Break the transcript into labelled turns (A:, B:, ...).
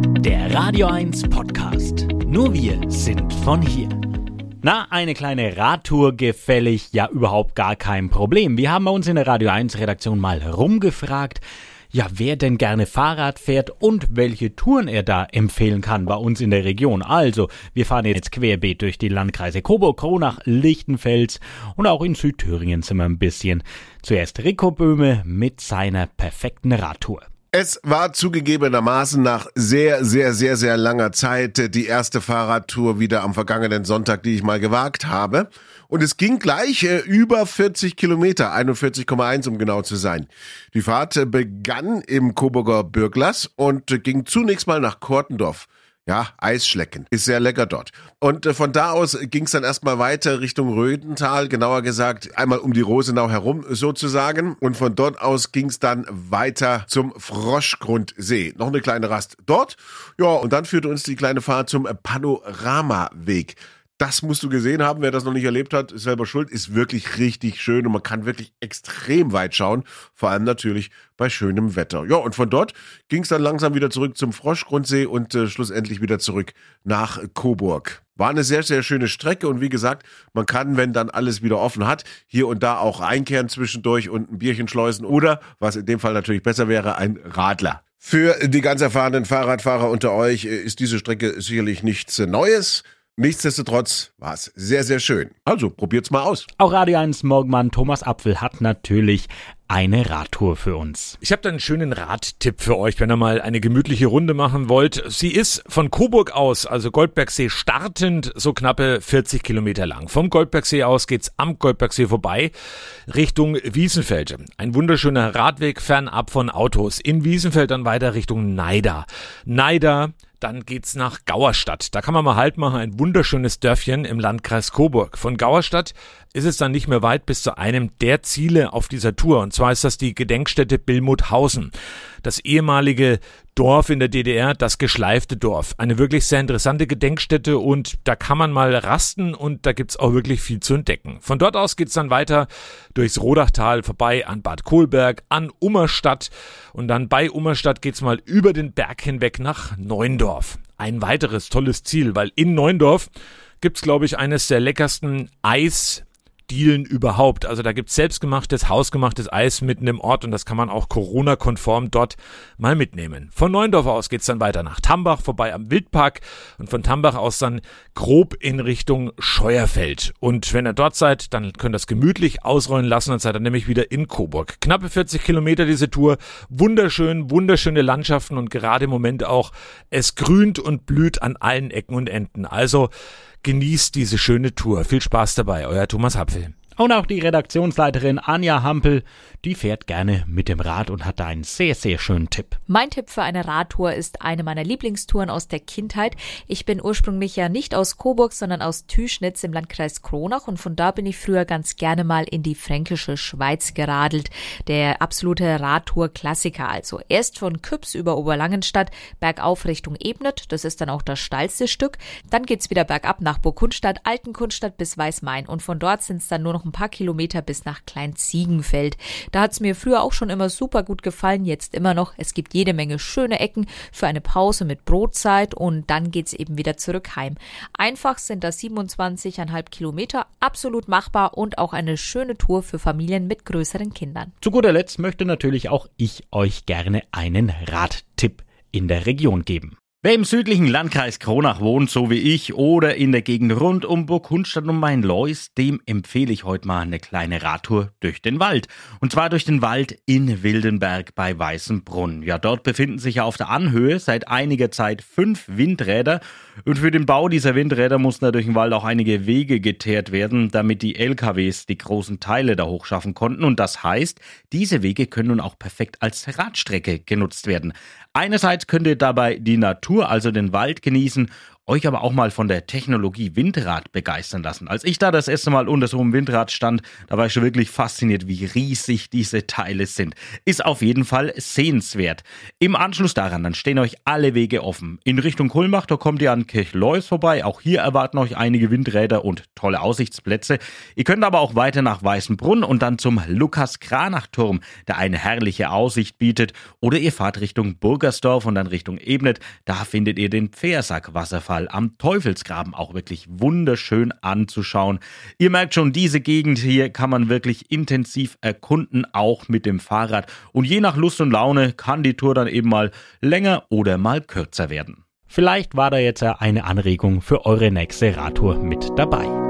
A: Der Radio 1 Podcast. Nur wir sind von hier. Na, eine kleine Radtour gefällig? Ja, überhaupt gar kein Problem. Wir haben bei uns in der Radio 1 Redaktion mal rumgefragt, ja, wer denn gerne Fahrrad fährt und welche Touren er da empfehlen kann bei uns in der Region. Also, wir fahren jetzt querbeet durch die Landkreise Coburg, Kronach, Lichtenfels und auch in Südthüringen sind wir ein bisschen. Zuerst Rico Böhme mit seiner perfekten Radtour.
B: Es war zugegebenermaßen nach sehr, sehr, sehr, sehr langer Zeit die erste Fahrradtour wieder am vergangenen Sonntag, die ich mal gewagt habe. Und es ging gleich äh, über 40 Kilometer, 41,1 um genau zu sein. Die Fahrt äh, begann im Coburger Bürglers und äh, ging zunächst mal nach Kortendorf. Ja, Eisschlecken. Ist sehr lecker dort. Und äh, von da aus ging es dann erstmal weiter Richtung Rödental, genauer gesagt einmal um die Rosenau herum sozusagen. Und von dort aus ging es dann weiter zum Froschgrundsee. Noch eine kleine Rast dort. Ja, und dann führte uns die kleine Fahrt zum Panoramaweg. Das musst du gesehen haben. Wer das noch nicht erlebt hat, ist selber schuld. Ist wirklich richtig schön und man kann wirklich extrem weit schauen. Vor allem natürlich bei schönem Wetter. Ja, und von dort ging es dann langsam wieder zurück zum Froschgrundsee und äh, schlussendlich wieder zurück nach Coburg. War eine sehr, sehr schöne Strecke und wie gesagt, man kann, wenn dann alles wieder offen hat, hier und da auch einkehren zwischendurch und ein Bierchen schleusen oder, was in dem Fall natürlich besser wäre, ein Radler. Für die ganz erfahrenen Fahrradfahrer unter euch äh, ist diese Strecke sicherlich nichts Neues. Nichtsdestotrotz war es sehr, sehr schön. Also probiert's mal aus.
A: Auch Radio 1 Morgenmann Thomas Apfel hat natürlich eine Radtour für uns.
C: Ich habe da einen schönen Radtipp für euch, wenn ihr mal eine gemütliche Runde machen wollt. Sie ist von Coburg aus, also Goldbergsee startend, so knappe 40 Kilometer lang. Vom Goldbergsee aus geht's am Goldbergsee vorbei Richtung Wiesenfeld. Ein wunderschöner Radweg fernab von Autos. In Wiesenfeld dann weiter Richtung Neider. Neider dann geht's nach Gauerstadt. Da kann man mal Halt machen, ein wunderschönes Dörfchen im Landkreis Coburg. Von Gauerstadt ist es dann nicht mehr weit bis zu einem der Ziele auf dieser Tour. Und zwar ist das die Gedenkstätte Billmuthausen. Das ehemalige Dorf in der DDR, das geschleifte Dorf. Eine wirklich sehr interessante Gedenkstätte und da kann man mal rasten und da gibt's auch wirklich viel zu entdecken. Von dort aus geht's dann weiter durchs Rodachtal vorbei an Bad Kohlberg, an Ummerstadt und dann bei Ummerstadt geht's mal über den Berg hinweg nach Neuendorf. Ein weiteres tolles Ziel, weil in Neuendorf gibt's glaube ich eines der leckersten Eis Dielen überhaupt. Also da gibt's selbstgemachtes, hausgemachtes Eis mitten im Ort und das kann man auch Corona-konform dort mal mitnehmen. Von Neuendorf aus geht's dann weiter nach Tambach, vorbei am Wildpark und von Tambach aus dann grob in Richtung Scheuerfeld. Und wenn ihr dort seid, dann könnt ihr das gemütlich ausrollen lassen und seid dann nämlich wieder in Coburg. Knappe 40 Kilometer diese Tour, wunderschön, wunderschöne Landschaften und gerade im Moment auch, es grünt und blüht an allen Ecken und Enden. Also Genießt diese schöne Tour. Viel Spaß dabei, euer Thomas Hapfel.
A: Und auch die Redaktionsleiterin Anja Hampel, die fährt gerne mit dem Rad und hat da einen sehr, sehr schönen Tipp.
D: Mein Tipp für eine Radtour ist eine meiner Lieblingstouren aus der Kindheit. Ich bin ursprünglich ja nicht aus Coburg, sondern aus Tüschnitz im Landkreis Kronach und von da bin ich früher ganz gerne mal in die fränkische Schweiz geradelt. Der absolute Radtour-Klassiker also. Erst von Küps über Oberlangenstadt bergauf Richtung Ebnet, das ist dann auch das steilste Stück. Dann geht's wieder bergab nach Burgundstadt, Altenkunststadt bis Weißmain und von dort sind's dann nur noch ein paar Kilometer bis nach Kleinziegenfeld. Da hat's mir früher auch schon immer super gut gefallen, jetzt immer noch. Es gibt jede Menge schöne Ecken für eine Pause mit Brotzeit und dann geht's eben wieder zurück heim. Einfach sind das 27,5 Kilometer, absolut machbar und auch eine schöne Tour für Familien mit größeren Kindern.
A: Zu guter Letzt möchte natürlich auch ich euch gerne einen Radtipp in der Region geben. Wer im südlichen Landkreis Kronach wohnt, so wie ich, oder in der Gegend rund um Burg Hundstadt und Main-Lois, dem empfehle ich heute mal eine kleine Radtour durch den Wald. Und zwar durch den Wald in Wildenberg bei Weißenbrunn. Ja, dort befinden sich ja auf der Anhöhe seit einiger Zeit fünf Windräder. Und für den Bau dieser Windräder mussten durch den Wald auch einige Wege geteert werden, damit die LKWs die großen Teile da hochschaffen konnten. Und das heißt, diese Wege können nun auch perfekt als Radstrecke genutzt werden. Einerseits könnt ihr dabei die Natur, also den Wald genießen euch aber auch mal von der Technologie Windrad begeistern lassen. Als ich da das erste Mal unter so einem Windrad stand, da war ich schon wirklich fasziniert, wie riesig diese Teile sind. Ist auf jeden Fall sehenswert. Im Anschluss daran, dann stehen euch alle Wege offen. In Richtung Kulmbach, da kommt ihr an Kirchleus vorbei. Auch hier erwarten euch einige Windräder und tolle Aussichtsplätze. Ihr könnt aber auch weiter nach Weißenbrunn und dann zum Lukas-Kranach-Turm, der eine herrliche Aussicht bietet. Oder ihr fahrt Richtung Burgersdorf und dann Richtung Ebnet. Da findet ihr den Pfersack-Wasserfall am Teufelsgraben auch wirklich wunderschön anzuschauen. Ihr merkt schon, diese Gegend hier kann man wirklich intensiv erkunden, auch mit dem Fahrrad. Und je nach Lust und Laune kann die Tour dann eben mal länger oder mal kürzer werden. Vielleicht war da jetzt eine Anregung für eure nächste Radtour mit dabei.